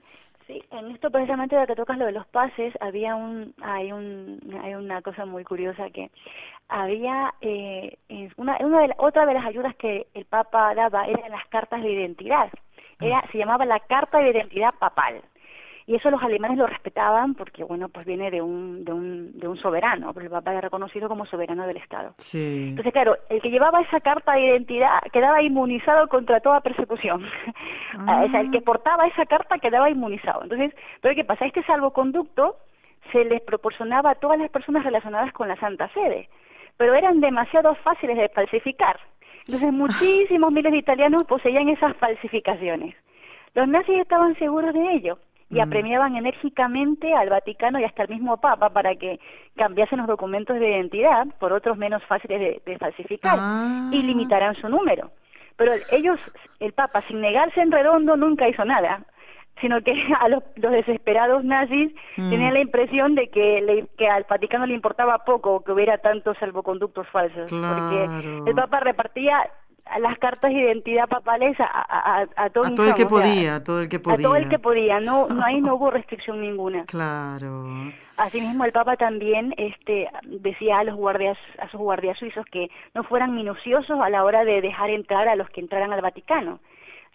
S2: Sí, en esto precisamente de que tocas lo de los pases, había un, hay un, hay una cosa muy curiosa que había eh, una, una de otra de las ayudas que el Papa daba eran las cartas de identidad. Era, se llamaba la carta de identidad papal y eso los alemanes lo respetaban porque bueno pues viene de un de un, de un soberano el papa era reconocido como soberano del estado.
S1: Sí.
S2: entonces claro el que llevaba esa carta de identidad quedaba inmunizado contra toda persecución. O sea, el que ah. portaba esa carta quedaba inmunizado. Entonces pero qué pasa este salvoconducto se les proporcionaba a todas las personas relacionadas con la Santa Sede pero eran demasiado fáciles de falsificar. Entonces muchísimos miles de italianos poseían esas falsificaciones. Los nazis estaban seguros de ello y apremiaban enérgicamente al Vaticano y hasta el mismo Papa para que cambiasen los documentos de identidad por otros menos fáciles de, falsificar ah. y limitaran su número. Pero ellos, el Papa, sin negarse en redondo, nunca hizo nada sino que a los, desesperados nazis mm. tenían la impresión de que, que al Vaticano le importaba poco que hubiera tantos salvoconductos falsos, porque el Papa repartía las cartas de identidad papales a, a, a, todo,
S1: el que podía, a todo el que podía.
S2: A todo el que podía, no, no ahí no hubo restricción ninguna.
S1: Claro.
S2: Asimismo el Papa también este decía a los guardias a sus guardias suizos que no fueran minuciosos a la hora de dejar entrar a los que entraran al Vaticano.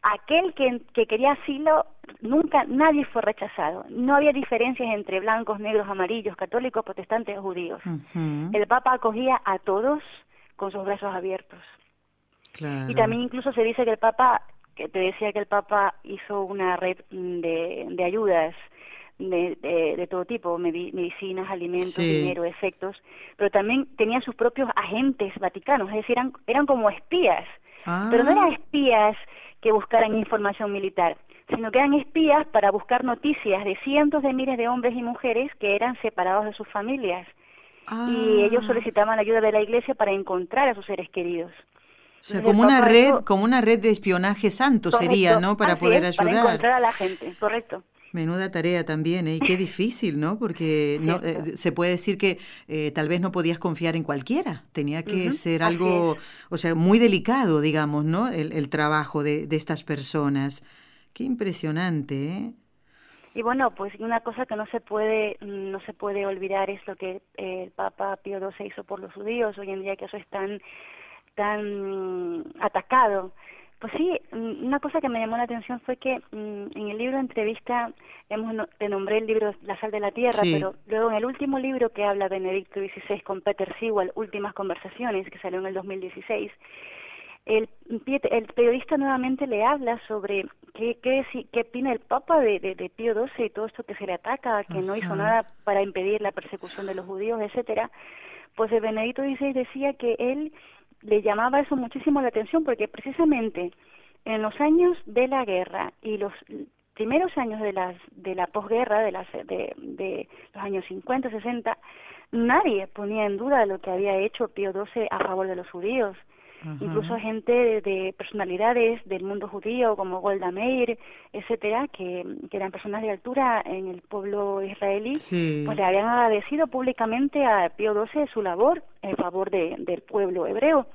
S2: Aquel que, que quería asilo nunca nadie fue rechazado. No había diferencias entre blancos, negros, amarillos, católicos, protestantes o judíos. El Papa acogía a todos con sus brazos abiertos. Y también incluso se dice que el Papa, que te decía que el Papa hizo una red de, de ayudas de, de, todo tipo, medicinas, alimentos, dinero, efectos, pero también tenía sus propios agentes vaticanos, es decir, eran, eran como espías, pero no eran ah. espías que buscaran información militar, sino que eran espías para buscar noticias de cientos de miles de hombres y mujeres que eran separados de sus familias. Y ellos ah. solicitaban la ayuda de la iglesia para encontrar a sus seres queridos.
S1: O sea, como una red, como una red de espionaje santo sería, ¿no? Para poder ayudar. Para
S2: encontrar a la gente, correcto.
S1: Menuda tarea también, ¿eh? Y qué difícil, ¿no? Porque no, eh, se puede decir que eh, tal vez no podías confiar en cualquiera. Tenía que ser algo, o sea, muy delicado, digamos, ¿no? El, el trabajo de, de, estas personas. Qué impresionante, ¿eh?
S2: Y bueno, pues una cosa que no se puede no se puede olvidar es lo que el Papa Pío XII hizo por los judíos. Hoy en día que eso es tan tan atacado. Pues sí, mm, una cosa que me llamó la atención fue que mm, en el libro de entrevista, hemos, te nombré el libro La sal de la tierra, pero luego en el último libro que habla Benedicto XVI con Peter Sewell, Últimas conversaciones, que salió en el 2016, el, el periodista nuevamente le habla sobre qué, qué, qué opina el Papa de, de, Pío XII y todo esto que se le ataca, que no hizo nada para impedir la persecución de los judíos, etcétera. Pues el Benedicto XVI decía que él le llamaba eso muchísimo la atención porque precisamente en los años de la guerra y los primeros años de, las, de la posguerra, de, de los años 50, 60, nadie ponía en duda lo que había hecho Pío XII a favor de los judíos. Incluso gente de, personalidades del mundo judío como Golda Meir, etcétera, que, que eran personas de altura en el pueblo israelí, pues le habían agradecido públicamente a Pío XII su labor en favor de, del pueblo hebreo.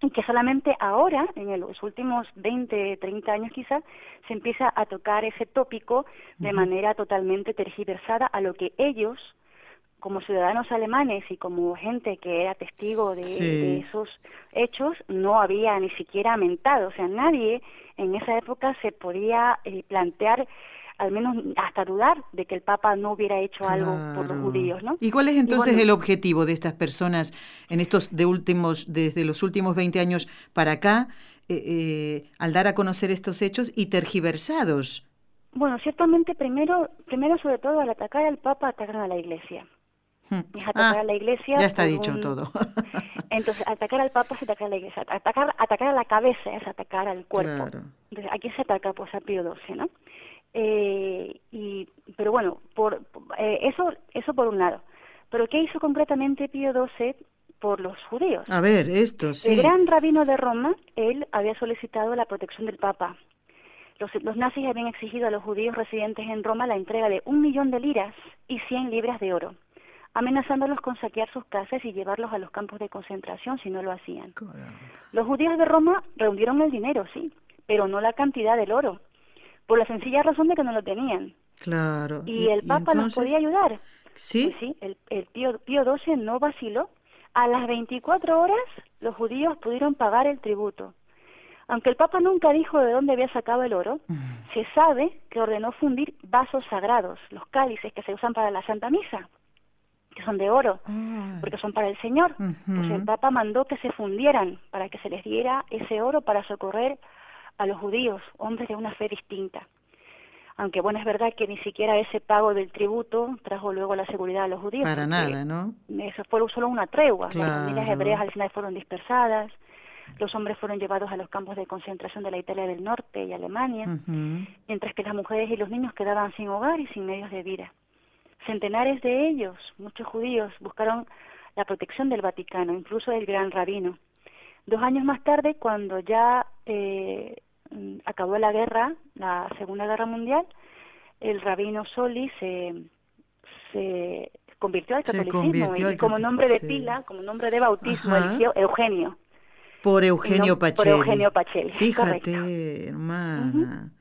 S2: Y que solamente ahora, en los últimos 20, 30 años quizás, se empieza a tocar ese tópico de manera totalmente tergiversada a lo que ellos, como ciudadanos alemanes y como gente que era testigo de, esos hechos, no había ni siquiera mentado. O sea, nadie en esa época se podía eh, plantear al menos hasta dudar de que el Papa no hubiera hecho algo por los judíos, ¿no?
S1: ¿Y cuál es entonces el objetivo de estas personas en estos de últimos desde los últimos 20 años para acá eh, eh, al dar a conocer estos hechos y tergiversados?
S2: Bueno, ciertamente primero primero sobre todo al atacar al Papa atacan a la Iglesia.
S1: Hmm. Es atacar ah, a la Iglesia. Ya está dicho todo.
S2: Entonces, atacar al Papa es atacar a la Iglesia. Atacar, atacar a la cabeza es atacar al cuerpo. Entonces, aquí se ataca pues a Pío XII, ¿no? Eh, y, pero bueno, por, eh, eso, eso por un lado. Pero ¿qué hizo concretamente Pío XII por los judíos?
S1: A ver, esto sí.
S2: El gran rabino de Roma, él había solicitado la protección del Papa. Los, los nazis habían exigido a los judíos residentes en Roma la entrega de un millón de liras y cien libras de oro, amenazándolos con saquear sus casas y llevarlos a los campos de concentración si no lo hacían. Los judíos de Roma reunieron el dinero, sí, pero no la cantidad del oro por la sencilla razón de que no lo tenían.
S1: Claro.
S2: Y, el Papa nos podía ayudar.
S1: Sí.
S2: Pues sí, el, el Pío, Pío XII no vaciló. A las 24 horas los judíos pudieron pagar el tributo. Aunque el Papa nunca dijo de dónde había sacado el oro, se sabe que ordenó fundir vasos sagrados, los cálices que se usan para la Santa Misa, que son de oro, ah. porque son para el Señor. Pues el Papa mandó que se fundieran para que se les diera ese oro para socorrer a los judíos, hombres de una fe distinta. Aunque bueno, es verdad que ni siquiera ese pago del tributo trajo luego la seguridad a los judíos.
S1: Para nada, ¿no?
S2: Eso fue solo una tregua. Las familias hebreas al final fueron dispersadas, los hombres fueron llevados a los campos de concentración de la Italia del Norte y Alemania, mientras que las mujeres y los niños quedaban sin hogar y sin medios de vida. Centenares de ellos, muchos judíos, buscaron la protección del Vaticano, incluso del gran rabino. Dos años más tarde, cuando ya eh, acabó la guerra, la Segunda Guerra Mundial, el rabino Soli se, se convirtió al catolicismo y como nombre de pila, como nombre de bautismo, eligió Eugenio.
S1: Por Eugenio Pacelli.
S2: Por Eugenio Pacelli.
S1: Fíjate, hermana.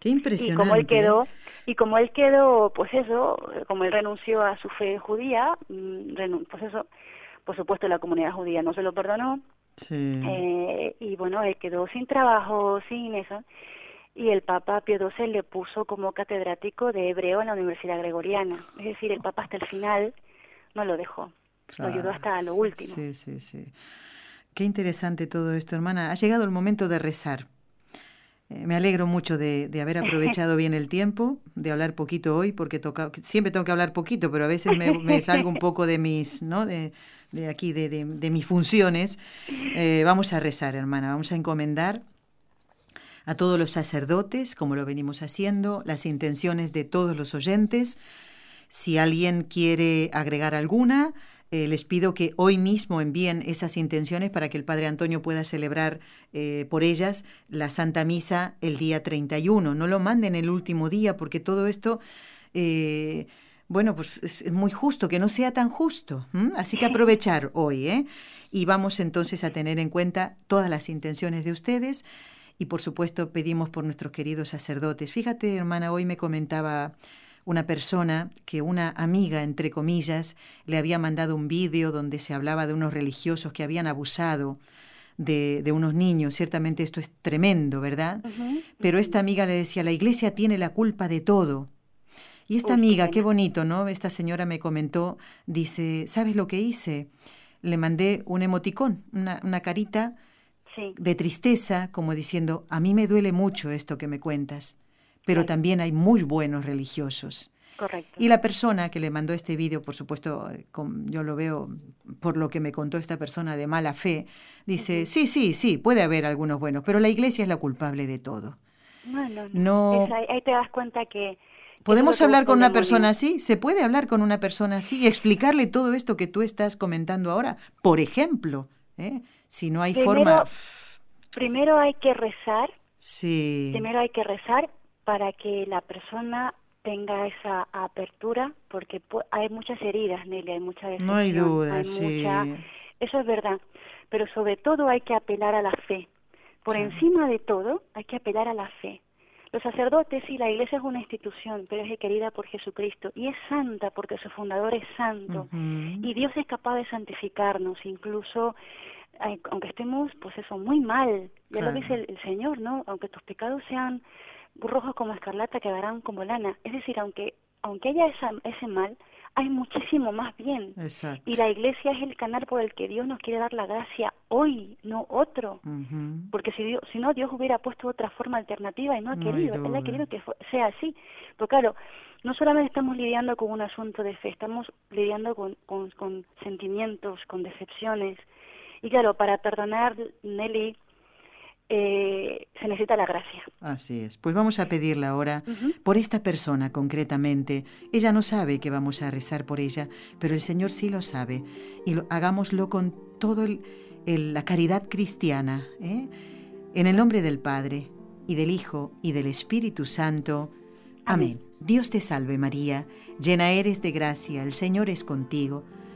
S1: Qué impresionante.
S2: Y como él quedó, y como él quedó, pues eso, como él renunció a su fe judía, mm, pues eso, por supuesto la comunidad judía no se lo perdonó, eh, y bueno, él quedó sin trabajo, sin eso. Y el Papa Pío XII le puso como catedrático de hebreo en la Universidad Gregoriana. Es decir, el Papa hasta el final no lo dejó. Lo ayudó hasta lo último.
S1: Sí, sí, sí. Qué interesante todo esto, hermana. Ha llegado el momento de rezar. Eh, me alegro mucho de, haber aprovechado bien el tiempo, de hablar poquito hoy, porque toca, siempre tengo que hablar poquito, pero a veces me, salgo un poco de mis, ¿no? De, de aquí, de, de, mis funciones, eh, vamos a rezar, hermana, vamos a encomendar a todos los sacerdotes, como lo venimos haciendo, las intenciones de todos los oyentes. Si alguien quiere agregar alguna, eh, les pido que hoy mismo envíen esas intenciones para que el Padre Antonio pueda celebrar eh, por ellas la Santa Misa el día 31. No lo manden el último día porque todo esto bueno, pues es muy justo, que no sea tan justo. Así que aprovechar hoy, ¿eh? Y vamos entonces a tener en cuenta todas las intenciones de ustedes y por supuesto pedimos por nuestros queridos sacerdotes. Fíjate, hermana, hoy me comentaba una persona que una amiga, entre comillas, le había mandado un vídeo donde se hablaba de unos religiosos que habían abusado de, de unos niños. Ciertamente esto es tremendo, ¿verdad? Pero esta amiga le decía, la iglesia tiene la culpa de todo. Y esta amiga, qué bonito, ¿no? Esta señora me comentó, dice, ¿sabes lo que hice? Le mandé un emoticón, una, una carita de tristeza, como diciendo, a mí me duele mucho esto que me cuentas, pero también hay muy buenos religiosos.
S2: Correcto.
S1: Y la persona que le mandó este vídeo, por supuesto, yo lo veo por lo que me contó esta persona de mala fe, dice, sí, sí, sí, puede haber algunos buenos, pero la iglesia es la culpable de todo.
S2: No, no, no. ahí, te das cuenta que...
S1: ¿Podemos hablar con una persona así? ¿Se puede hablar con una persona así y explicarle todo esto que tú estás comentando ahora? Por ejemplo, ¿eh? si no hay forma...
S2: Primero hay que rezar.
S1: Sí.
S2: Primero hay que rezar para que la persona tenga esa apertura, porque hay muchas heridas, Nelly, hay mucha
S1: No hay duda, sí.
S2: Eso es verdad, pero sobre todo hay que apelar a la fe. Por encima de todo, hay que apelar a la fe. Los sacerdotes y la iglesia es una institución, pero es querida por Jesucristo y es santa porque su fundador es santo y Dios es capaz de santificarnos, incluso aunque estemos, pues eso, muy mal. Ya lo dice el, Señor, ¿no? Aunque tus pecados sean rojos como escarlata, quedarán como lana. Es decir, aunque aunque haya ese mal, hay muchísimo más bien. Y la iglesia es el canal por el que Dios nos quiere dar la gracia hoy, no otro. Porque si, Dios, si no, Dios hubiera puesto otra forma alternativa y no ha querido. Él ha querido que sea así. Pero claro, no solamente estamos lidiando con un asunto de fe, estamos lidiando con, con, con sentimientos, con decepciones. Y claro, para perdonar, Nelly, eh, se necesita la gracia.
S1: Así es. Pues vamos a pedirla ahora por esta persona concretamente. Ella no sabe que vamos a rezar por ella, pero el Señor sí lo sabe. Y hagámoslo con toda la caridad cristiana. ¿eh? En el nombre del Padre, y del Hijo, y del Espíritu Santo. Amén. Dios te salve María, llena eres de gracia, el Señor es contigo.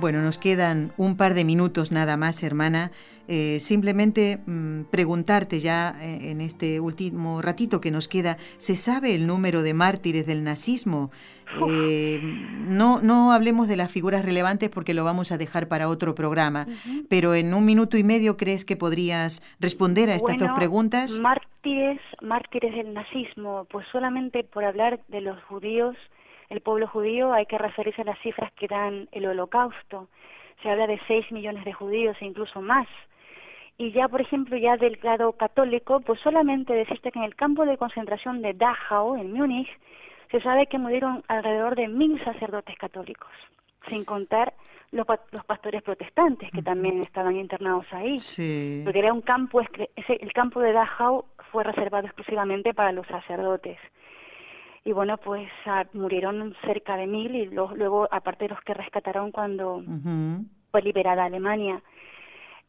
S1: Bueno, nos quedan un par de minutos nada más, hermana. Eh, simplemente mm, preguntarte ya eh, en este último ratito que nos queda, ¿se sabe el número de mártires del nazismo? Eh, no, no hablemos de las figuras relevantes porque lo vamos a dejar para otro programa, pero en un minuto y medio crees que podrías responder a estas dos preguntas.
S2: Mártires, mártires del nazismo, pues solamente por hablar de los judíos el pueblo judío hay que referirse a las cifras que dan el holocausto. Se habla de 6 millones de judíos e incluso más. Y ya, por ejemplo, ya del lado católico, pues solamente decirte que en el campo de concentración de Dachau, en Múnich, se sabe que murieron alrededor de mil sacerdotes católicos, sin contar los, los pastores protestantes que también estaban internados ahí.
S1: Sí.
S2: Porque era un campo, el campo de Dachau fue reservado exclusivamente para los sacerdotes y bueno, pues ah, murieron cerca de mil y luego, aparte de los que rescataron cuando fue liberada Alemania.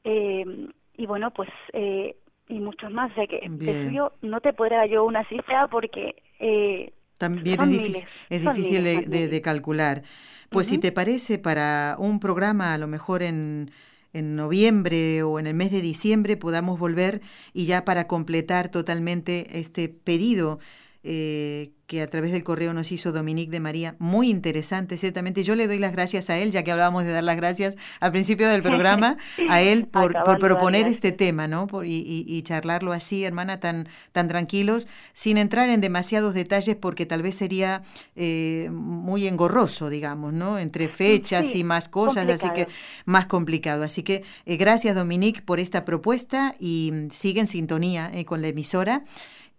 S2: Eh, y bueno, pues, eh, y muchos más. O que yo no te podría yo una cifra porque... Eh,
S1: También es difícil, es difícil de, de, calcular. Pues si te parece, para un programa a lo mejor en en noviembre o en el mes de diciembre podamos volver y ya para completar totalmente este pedido eh, que a través del correo nos hizo Dominique de María, muy interesante, ciertamente. Yo le doy las gracias a él, ya que hablábamos de dar las gracias al principio del programa, a él por, proponer este tema, ¿no? y, charlarlo así, hermana, tan, tan tranquilos, sin entrar en demasiados detalles, porque tal vez sería eh, muy engorroso, digamos, ¿no? Entre fechas y más cosas, así que más complicado. Así que eh, gracias, Dominique, por esta propuesta y mm, sigue en sintonía con la emisora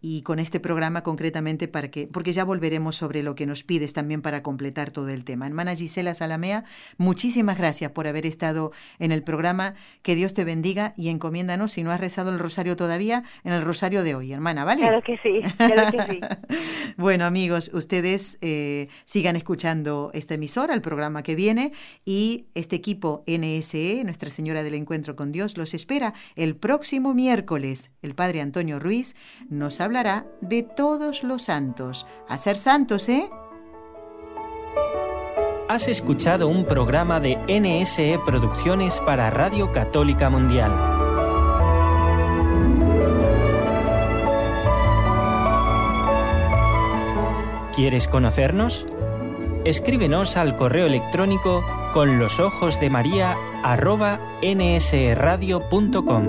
S1: y con este programa concretamente para que, porque ya volveremos sobre lo que nos pides también para completar todo el tema. Hermana Gisela Salamea, muchísimas gracias por haber estado en el programa. Que Dios te bendiga y encomiéndanos, si no has rezado el rosario todavía, en el rosario de hoy, hermana, ¿vale?
S2: Claro que sí, claro que sí.
S1: bueno, amigos, ustedes eh, sigan escuchando esta emisora, el programa que viene, y este equipo NSE, Nuestra Señora del Encuentro con Dios, los espera el próximo miércoles. El Padre Antonio Ruiz nos ha hablará de todos los santos. A ser santos, ¿eh?
S4: has escuchado un programa de NSE Producciones para Radio Católica Mundial. ¿Quieres conocernos? Escríbenos al correo electrónico con los ojos de María arroba nsradio.com.